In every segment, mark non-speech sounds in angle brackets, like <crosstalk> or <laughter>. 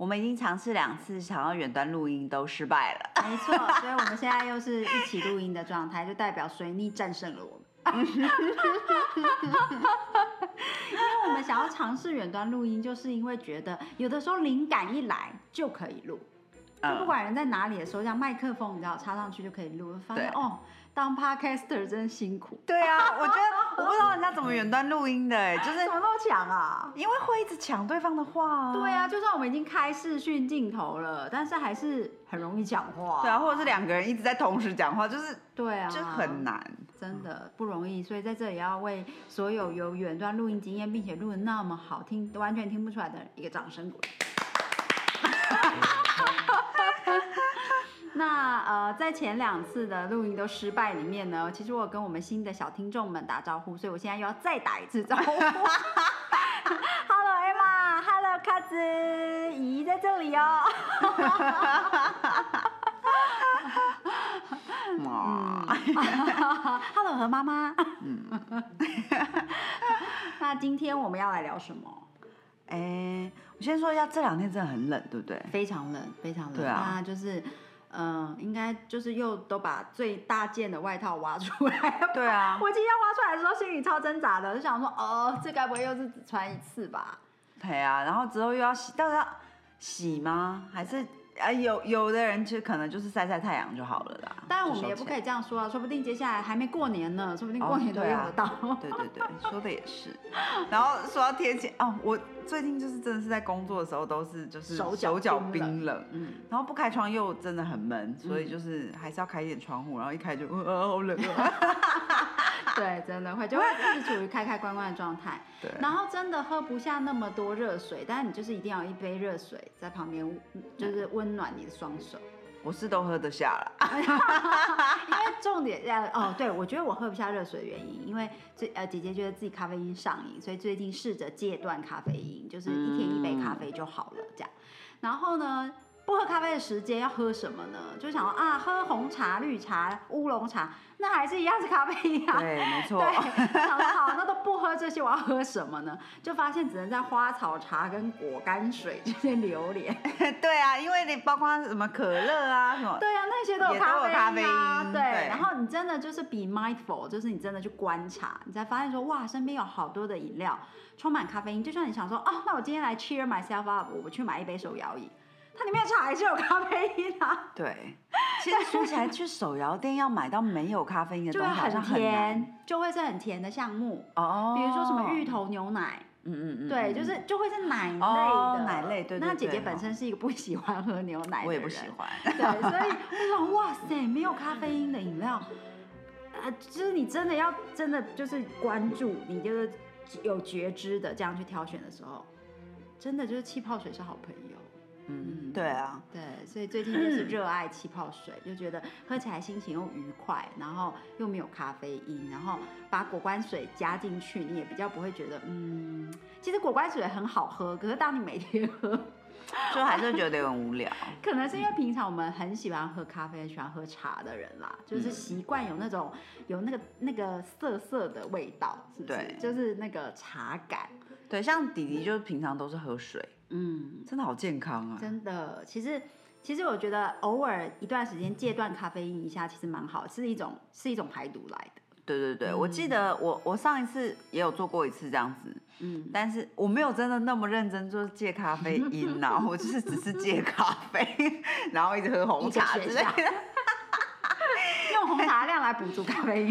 我们已经尝试两次想要远端录音都失败了，没错，所以我们现在又是一起录音的状态，就代表水逆战胜了我们。<laughs> 因为我们想要尝试远端录音，就是因为觉得有的时候灵感一来就可以录，就不管人在哪里的时候，像麦克风，你知道插上去就可以录，发现哦。当 podcaster 真辛苦。对啊，<laughs> 我觉得我不知道人家怎么远端录音的，哎，就是怎么那么抢啊？因为会一直抢对方的话。对啊，就算我们已经开视讯镜头了，但是还是很容易讲话。对啊，或者是两个人一直在同时讲话，就是对啊，就很难，真的不容易。所以在这里要为所有有远端录音经验并且录的那么好听，完全听不出来的一个掌声鼓励。那呃，在前两次的录音都失败里面呢，其实我跟我们新的小听众们打招呼，所以我现在又要再打一次招呼。<laughs> Hello Emma，Hello 卡子，姨在这里哦。<laughs> 妈，Hello 和妈妈。嗯。<laughs> 那今天我们要来聊什么？哎，我先说一下，这两天真的很冷，对不对？非常冷，非常冷。对啊。那就是。嗯，应该就是又都把最大件的外套挖出来。对啊，我今天挖出来的时候心里超挣扎的，就想说，哦，这该不会又是只穿一次吧？对啊，然后之后又要洗，到底要洗吗？还是？啊，有有的人其实可能就是晒晒太阳就好了啦。当然我们也不可以这样说啊，说不定接下来还没过年呢，说不定过年都用得到。对对对，说的也是。然后说到天气哦，我最近就是真的是在工作的时候都是就是手脚冰冷，嗯，然后不开窗又真的很闷，所以就是还是要开一点窗户，然后一开就呃好冷啊。<laughs> 对，<laughs> 真的会就会一直处于开开关关的状态。对。然后真的喝不下那么多热水，但是你就是一定要一杯热水在旁边，就是温暖你的双手。我是都喝得下了。<laughs> 因为重点呃哦，对我觉得我喝不下热水的原因，因为最呃姐姐觉得自己咖啡因上瘾，所以最近试着戒断咖啡因，就是一天一杯咖啡就好了这样。然后呢？不喝咖啡的时间要喝什么呢？就想啊，喝红茶、绿茶、乌龙茶，那还是一样是咖啡因啊。对，没 <laughs> 错。对，想好，那都不喝这些，我要喝什么呢？就发现只能在花草茶跟果干水这些流连。<laughs> 对啊，因为你包括什么可乐啊什么。对啊，那些都有咖啡因啊。对，然后你真的就是 be mindful，就是你真的去观察，你才发现说哇，身边有好多的饮料充满咖啡因。就像你想说哦，那我今天来 cheer myself up，我去买一杯手摇饮。它里面茶还是有咖啡因啊。<laughs> 对，<laughs> 其实说起来，去手摇店要买到没有咖啡因的东西，好像很甜，就会是很甜的项目哦。比如说什么芋头牛奶，嗯嗯嗯，对，就是就会是奶类的奶类。对那姐姐本身是一个不喜欢喝牛奶的人，我也不喜欢。对，所以我想，哇塞，没有咖啡因的饮料，呃，就是你真的要真的就是关注，你就是有觉知的这样去挑选的时候，真的就是气泡水是好朋友。嗯，对啊，对，所以最近就是热爱气泡水，就觉得喝起来心情又愉快，然后又没有咖啡因，然后把果关水加进去，你也比较不会觉得，嗯，其实果关水很好喝，可是当你每天喝，<laughs> 就还是觉得很无聊。可能是因为平常我们很喜欢喝咖啡、喜欢喝茶的人啦，就是习惯有那种有那个那个涩涩的味道，是不是？就是那个茶感。对，像弟弟就是平常都是喝水。嗯，真的好健康啊！真的，其实其实我觉得偶尔一段时间戒断咖啡因一下，其实蛮好，是一种是一种排毒来的。对对对，我记得我我上一次也有做过一次这样子，嗯，但是我没有真的那么认真做戒咖啡因呐，<laughs> 我就是只是戒咖啡，<laughs> 然后一直喝红茶之类的。<laughs> 用红茶量来补足咖啡因。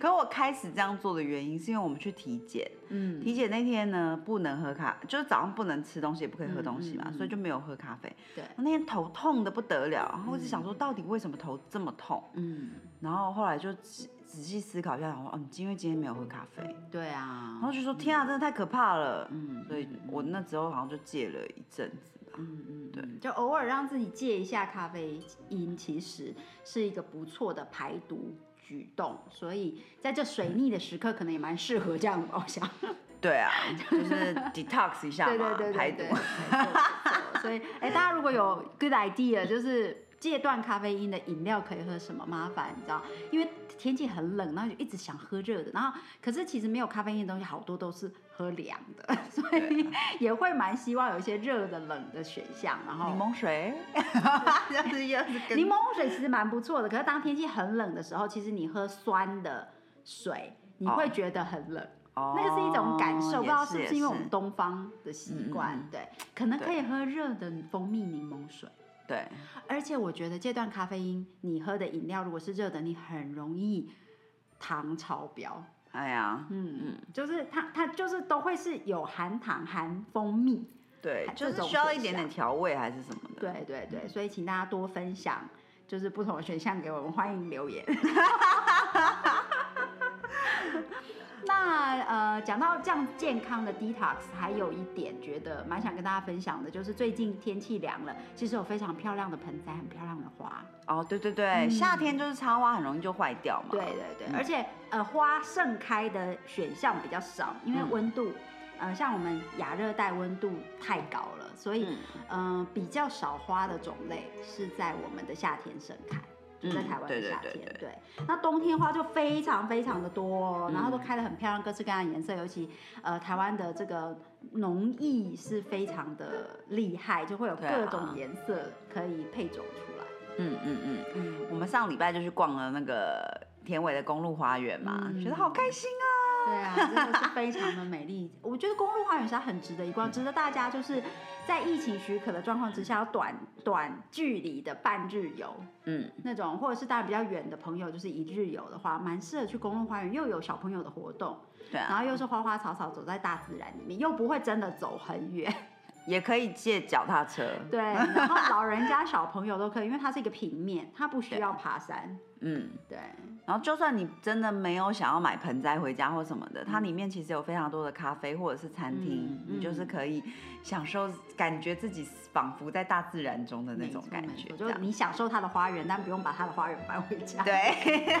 可我开始这样做的原因，是因为我们去体检，嗯，体检那天呢不能喝咖，就是早上不能吃东西，也不可以喝东西嘛，嗯嗯嗯所以就没有喝咖啡。对，那天头痛的不得了，然后我就想说，到底为什么头这么痛？嗯，然后后来就仔仔细思考一下，然后哦，因为今天没有喝咖啡，对啊然，后就说天啊，真的太可怕了。嗯所以我那时候好像就戒了一阵子吧。嗯嗯，对嗯就偶尔让自己戒一下咖啡因，其实是一个不错的排毒举动。所以在这水逆的时刻，可能也蛮适合这样的，我想。对啊，就是 detox <laughs> 一下嘛，对对对排毒所以，哎，大家如果有 good idea，就是戒断咖啡因的饮料可以喝什么？麻烦你知道，因为天气很冷，然后就一直想喝热的，然后可是其实没有咖啡因的东西，好多都是喝凉的，<laughs> 所以也会蛮希望有一些热的、冷的选项。然后柠檬水，<laughs> 柠檬水其实蛮不错的，可是当天气很冷的时候，其实你喝酸的水，你会觉得很冷。哦那个是一种感受，不知道是不是因为我们东方的习惯，对，可能可以喝热的蜂蜜柠檬水。对，而且我觉得戒断咖啡因，你喝的饮料如果是热的，你很容易糖超标。哎呀，嗯嗯，就是它它就是都会是有含糖、含蜂蜜。对，就是需要一点点项调味还是什么的。对对对，所以请大家多分享，就是不同的选项给我们，欢迎留言。<laughs> 那呃，讲到这样健康的 detox，还有一点觉得蛮想跟大家分享的，就是最近天气凉了，其实有非常漂亮的盆栽，很漂亮的花。哦，对对对，嗯夏天就是插花很容易就坏掉嘛。对对对，嗯而且呃，花盛开的选项比较少，因为嗯温度，呃，像我们亚热带温度太高了，所以嗯嗯、呃比较少花的种类是在我们的夏天盛开。就在嗯台湾的夏天，对对对对。那冬天花就非常非常的多、哦，然后都嗯开得很漂亮，各式各样的颜色。尤其呃，台湾的这个农艺是非常的厉害，就会有各种颜色可以配种出来。嗯嗯嗯，嗯，我们上礼拜就去逛了那个田尾的公路花园嘛，嗯觉得好开心啊。对啊，真的是非常的美丽。我觉得公路花园是很值得一逛，值得大家就是在疫情许可的状况之下，要短短距离的半日游嗯，那种，或者是大家比较远的朋友，就是一日游的话，蛮适合去公路花园，又有小朋友的活动，对啊，然后又是花花草草，走在大自然里面，又不会真的走很远。也可以借脚踏车。对，然后老人家、小朋友都可以，因为它是一个平面，它不需要爬山。嗯，对，然后就算你真的没有想要买盆栽回家或什么的，它里面其实有非常多的咖啡或者是餐厅，嗯你就是可以享受，感觉自己仿佛在大自然中的那种感觉，没错就。你享受它的花园，但不用把它的花园搬回家。对。<laughs>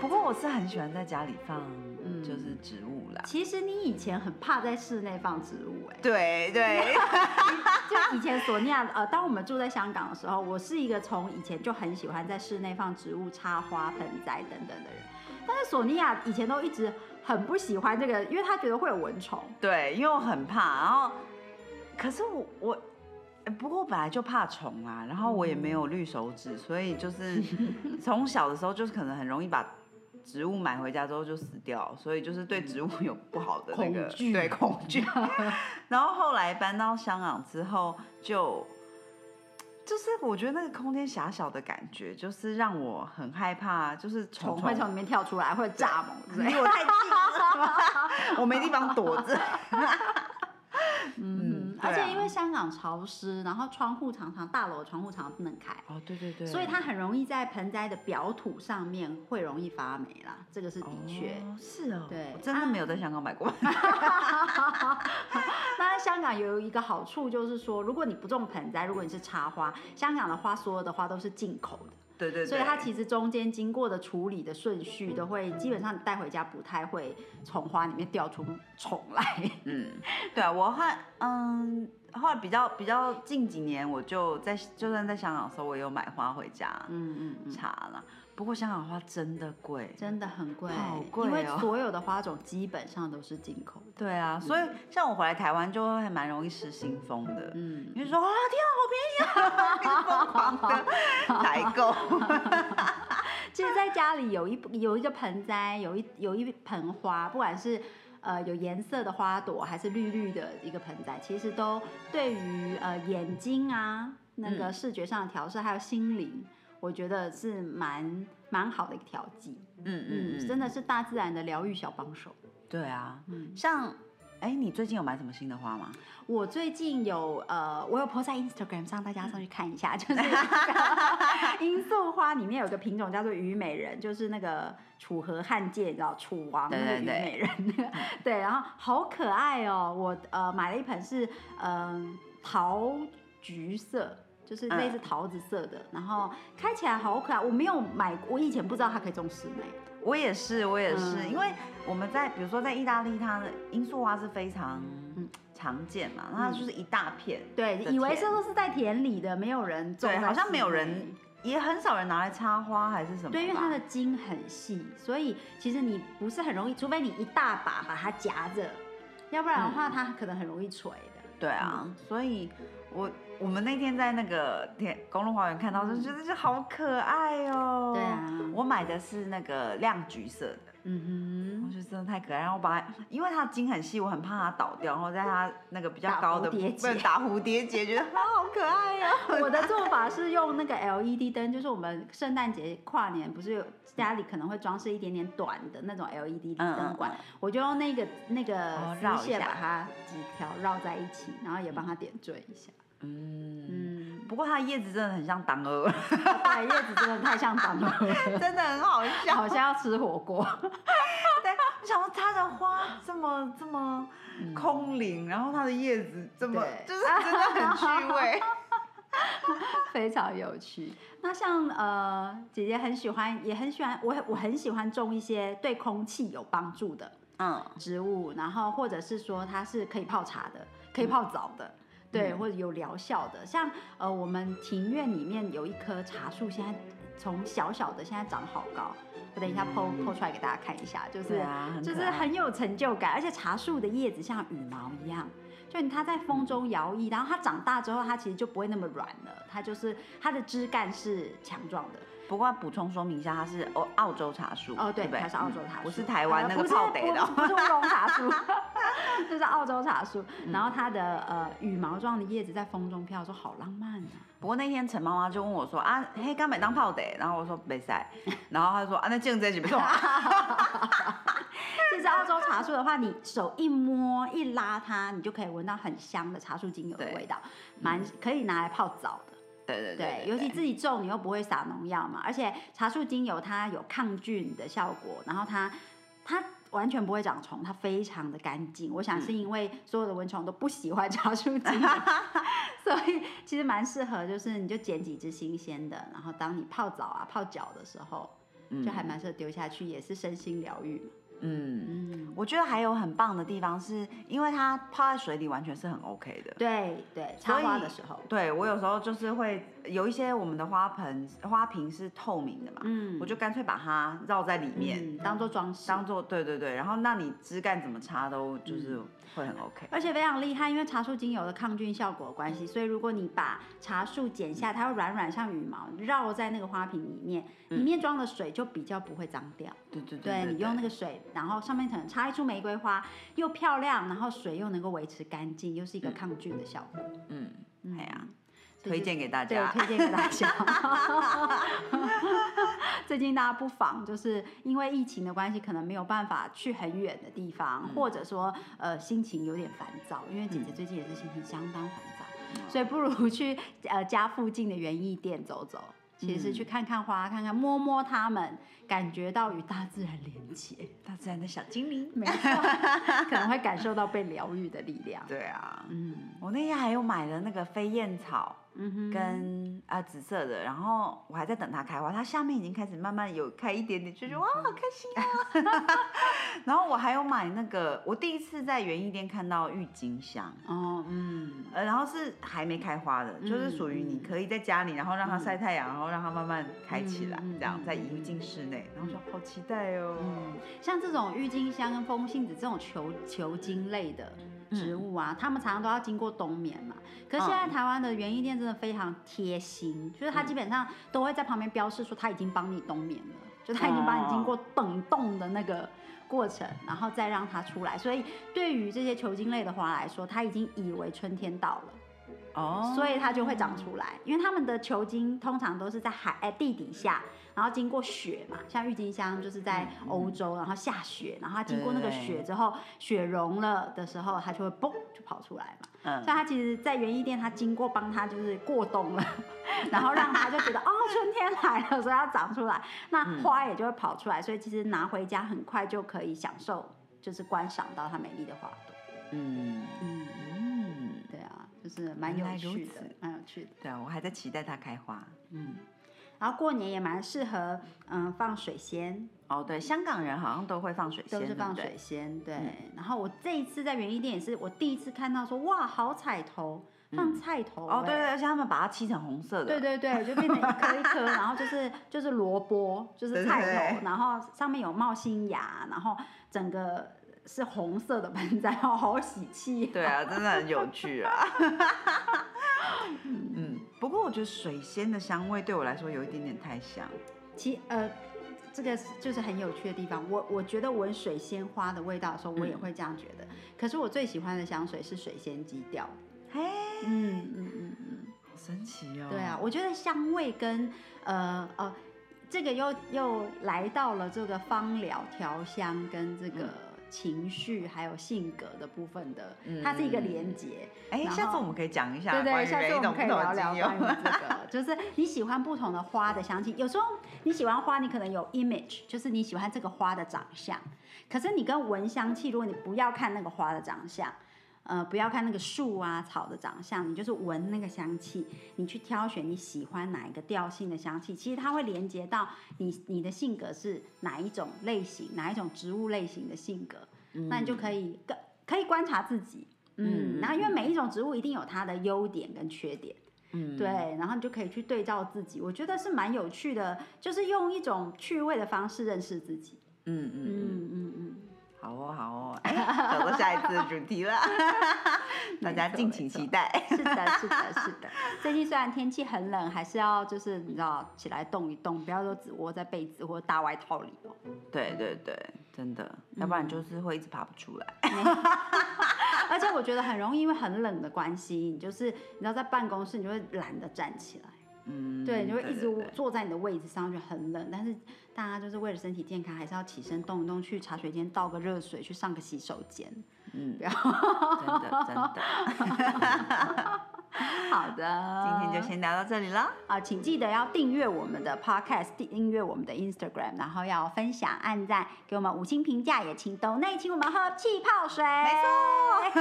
不过我是很喜欢在家里放，嗯就是植物啦。其实你以前很怕在室内放植物、哎，对对，<laughs> 就以前索尼娅，呃，当我们住在香港的时候，我是一个从以前就很喜欢在室内放植物、插花、盆栽等等的人。但是索尼娅以前都一直很不喜欢这个，因为她觉得会有蚊虫。对，因为我很怕，然后可是我我。呃不过我本来就怕虫啊，然后我也没有绿手指，所以就是 <laughs> 从小的时候就是可能很容易把植物买回家之后就死掉，所以就是对植物有不好的那个恐惧对恐惧。然后后来搬到香港之后，就就是我觉得那个空间狭小的感觉，就是让我很害怕，就是虫虫会从里面跳出来，会蚱蜢 <laughs> 之类的。离我太近了，<laughs> 我没地方躲着。<laughs> 嗯，而且因为香港潮湿，然后窗户常常大楼的窗户常常不能开，哦，对对对，所以它很容易在盆栽的表土上面会容易发霉啦，这个是的确。哦是哦，对我真的没有在香港买过。<laughs> 那香港有一个好处就是说，如果你不种盆栽，如果你是插花，香港的花所有的花都是进口的，对对对，所以它其实中间经过的处理的顺序都会，基本上你带回家不太会从花里面掉出虫来。嗯，<laughs> 对啊，我后来嗯，后来比较比较近几年，我就在就算在香港的时候，我也有买花回家嗯嗯嗯，插啦。不过香港花真的贵。真的很贵，好贵因为哦所有的花种基本上都是进口的。对啊，所以像我回来台湾就会蛮容易失心疯的。嗯，你就说啊，天啊，好便宜啊，<laughs> 疯狂的采购。<laughs> 其实在家里有一有一个盆栽，有一有一盆花，不管是呃有颜色的花朵，还是绿绿的一个盆栽，其实都对于呃眼睛啊那个嗯视觉上的调试，还有心灵，我觉得是蛮蛮好的一个调剂。嗯嗯真的是大自然的疗愈小帮手。对啊，嗯像哎，你最近有买什么新的花吗？我最近有呃，我有 po 在 Instagram 上，大家上去看一下，就是 <laughs> <laughs> 罂粟花里面有个品种叫做虞美人，就是那个楚河汉界，你知道楚王那个虞美人那个，<laughs> 对，然后好可爱哦，我呃买了一盆是嗯、桃橘色。就是类似桃子色的，然后开起来好可爱。我没有买，我以前不知道它可以种室内。我也是，我也是，嗯因为我们在比如说在意大利，它的罂粟花是非常嗯常见嘛，它就是一大片，对，以为田这都是在田里的，没有人种对，好像没有人，也很少人拿来插花还是什么吧。对，因为它的茎很细，所以其实你不是很容易，除非你一大把把它夹着，要不然的话它可能很容易垂的。对啊，所以我我们那天在那个天公路花园看到，就觉得就好可爱哦。对啊我买的是那个亮橘色的。嗯哼我觉得真的太可爱，然后我把它，因为它茎很细，我很怕它倒掉，然后在它那个比较高的蝴蝶结打蝴蝶结，觉得它好可爱哦。哼，我的做法是用那个 LED 灯，就是我们圣诞节跨年不是有家里可能会装饰一点点短的那种 LED 嗯灯管，嗯我就用那个那个丝线把它几条绕在一起，然后也帮它点缀一下。嗯，嗯，不过它的叶子真的很像党鹅，对，叶子真的太像党鹅，<laughs> 真的很好笑。好像要吃火锅。<laughs> 对，我想说它的花这么这么空灵，然后它的叶子这么就是真的很趣味。<laughs> 非常有趣。那像呃，姐姐很喜欢，也很喜欢，我我很喜欢种一些对空气有帮助的嗯，植物，然后或者是说它是可以泡茶的，可以泡澡的。对，嗯。或者有疗效的，像呃，我们庭院里面有一棵茶树，现在从小小的现在长好高，我等一下剖剖出来给大家看一下，就是啊，就是很有成就感，而且茶树的叶子像羽毛一样，就你它在风中摇曳，然后它长大之后，它其实就不会那么软了，它就是它的枝干是强壮的。不过要补充说明一下，它是澳澳洲茶树哦，对，不它是澳洲茶树，不是台湾那个泡得的哦。不是乌龙茶树，<laughs> 这是澳洲茶树。然后它的呃羽毛状的叶子在风中飘，说好浪漫啊。不过那天陈妈妈就问我说啊，嘿刚买当泡得，然后我说没赛，<laughs> 然后她说啊，那这样子不错啊。<laughs> <laughs> 这是澳洲茶树的话，你手一摸一拉它，你就可以闻到很香的茶树精油的味道，蛮可以拿来泡澡的。对对对，尤其自己种，你又不会撒农药嘛，而且茶树精油它有抗菌的效果，然后它它完全不会长虫，它非常的干净。我想是因为所有的蚊虫都不喜欢 <laughs> 茶树精油，<laughs> 所以其实蛮适合，就是你就捡几只新鲜的，然后当你泡澡啊、泡脚的时候，就还蛮适合丢下去，也是身心疗愈嘛。嗯，嗯，我觉得还有很棒的地方是，因为它泡在水里完全是很 OK 的。对对，插花的时候，对我有时候就是会有一些我们的花盆花瓶是透明的嘛，嗯。我就干脆把它绕在里面，嗯当做装饰，当做对对对，然后那你枝干怎么插都就是嗯。会很 OK。而且非常厉害，因为茶树精油的抗菌效果的关系，所以如果你把茶树剪下，它会软软像羽毛，绕在那个花瓶里面，里面装的水就比较不会脏掉。对对对你用那个水，然后上面可能插一束玫瑰花，又漂亮，然后水又能够维持干净，又是一个抗菌的效果。嗯，嗯。哎呀，所以就推荐给大对，家。推荐给大家。<laughs> 最近大家不妨就是因为疫情的关系，可能没有办法去很远的地方，或者说呃心情有点烦躁，因为姐姐最近也是心情相当烦躁，所以不如去呃家附近的园艺店走走。其实去看看花，看看摸摸它们，感觉到与大自然连接，大自然的小精灵。没错，可能会感受到被疗愈的力量。<laughs> 对啊，嗯我那天还有买了那个飞燕草跟啊、紫色的，然后我还在等它开花，它下面已经开始慢慢有开一点点，就觉得哇好开心啊。<laughs> 然后我还有买那个，我第一次在园艺店看到郁金香。哦嗯。呃，然后是还没开花的，就是属于你可以在家里，然后让它晒太阳，然后让它慢慢开起来，这样嗯再移进室内，然后说好期待哦。嗯，像这种郁金香跟风信子这种球球茎类的植物啊，它们常常都要经过冬眠嘛。可是现在台湾的园艺店真的非常贴心，就是它基本上都会在旁边标示说它已经帮你冬眠了，就它已经帮你经过冷冻的那个。过程，然后再让它出来，所以对于这些球茎类的花来说，它已经以为春天到了，哦，所以它就会长出来。因为它们的球茎通常都是在海哎地底下，然后经过雪嘛，像郁金香就是在欧洲，然后下雪，然后它经过那个雪之后，雪融了的时候，它就会嘣就跑出来嘛。嗯。所以它其实，在园艺店，它经过帮它就是过冬了，<laughs> 然后让它就觉得哦，春天来了，所以要长出来，那花也就会跑出来，所以其实拿回家很快就可以享受，就是观赏到它美丽的花朵。嗯嗯，就是蛮有趣的此，蛮有趣的。对啊，我还在期待它开花。嗯，然后过年也蛮适合嗯放水仙，哦，对，香港人好像都会放水仙，都是放水仙，对。嗯然后我这一次在园艺店也是我第一次看到说哇，好彩头，放菜头、哦，对欸对，而且他们把它漆成红色的，对对对，就变成一颗一颗，然后就是就是萝卜，就是菜头，对对对然后上面有冒新芽，然后整个是红色的盆栽，<laughs> 好，好喜气、对啊，真的很有趣啊。嗯，不过我觉得水仙的香味对我来说有一点点太香。其呃，这个就是很有趣的地方。我我觉得闻水仙花的味道的时候，我也嗯会这样觉得。可是我最喜欢的香水是水仙基调。嘿，嗯嗯嗯嗯，好神奇哦。对啊，，我觉得香味跟呃呃，这个又又来到了这个芳疗调香跟这个。情绪还有性格的部分的，它是一个连接。哎，下次我们可以讲一下对对，下次我们可以聊聊关于这个，就是你喜欢不同的花的香气。有时候你喜欢花，你可能有 image，就是你喜欢这个花的长相。可是你跟闻香气，如果你不要看那个花的长相，呃，不要看那个树啊草的长相，你就是闻那个香气，你去挑选你喜欢哪一个调性的香气，其实它会连接到你你的性格是哪一种类型，哪一种植物类型的性格，那你就可以更可以观察自己。嗯，嗯然后因为每一种植物一定有它的优点跟缺点，嗯，对，然后你就可以去对照自己，我觉得是蛮有趣的，就是用一种趣味的方式认识自己。嗯嗯嗯，嗯嗯嗯，好哦好哦，哎，找到下一次的主题了，<laughs> 大家敬请期待。是的，是的，是的。最近虽然天气很冷，还是要就是你知道起来动一动，不要说只窝在被子或大外套里哦。对对对，真的，要不然就是会一直爬不出来。<laughs> <laughs> 而且我觉得很容易，因为很冷的关系，你就是你知道在办公室，你就会懒得站起来。嗯，对，你就会一直坐在你的位置上，就很冷。但是大家就是为了身体健康，还是要起身动一动，去茶水间倒个热水，去上个洗手间。嗯，不要真的真的。<laughs> 好的，今天就先聊到这里了。啊，请记得要订阅我们的 Podcast，订阅我们的 Instagram，然后要分享、按赞，给我们五星评价，也请抖内请我们喝气泡水。没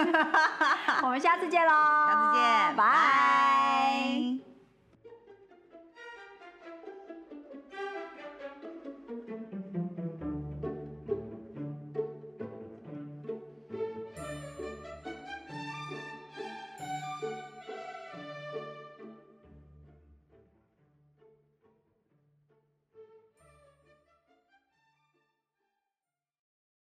错，<laughs> 我们下次见喽，下次见，拜。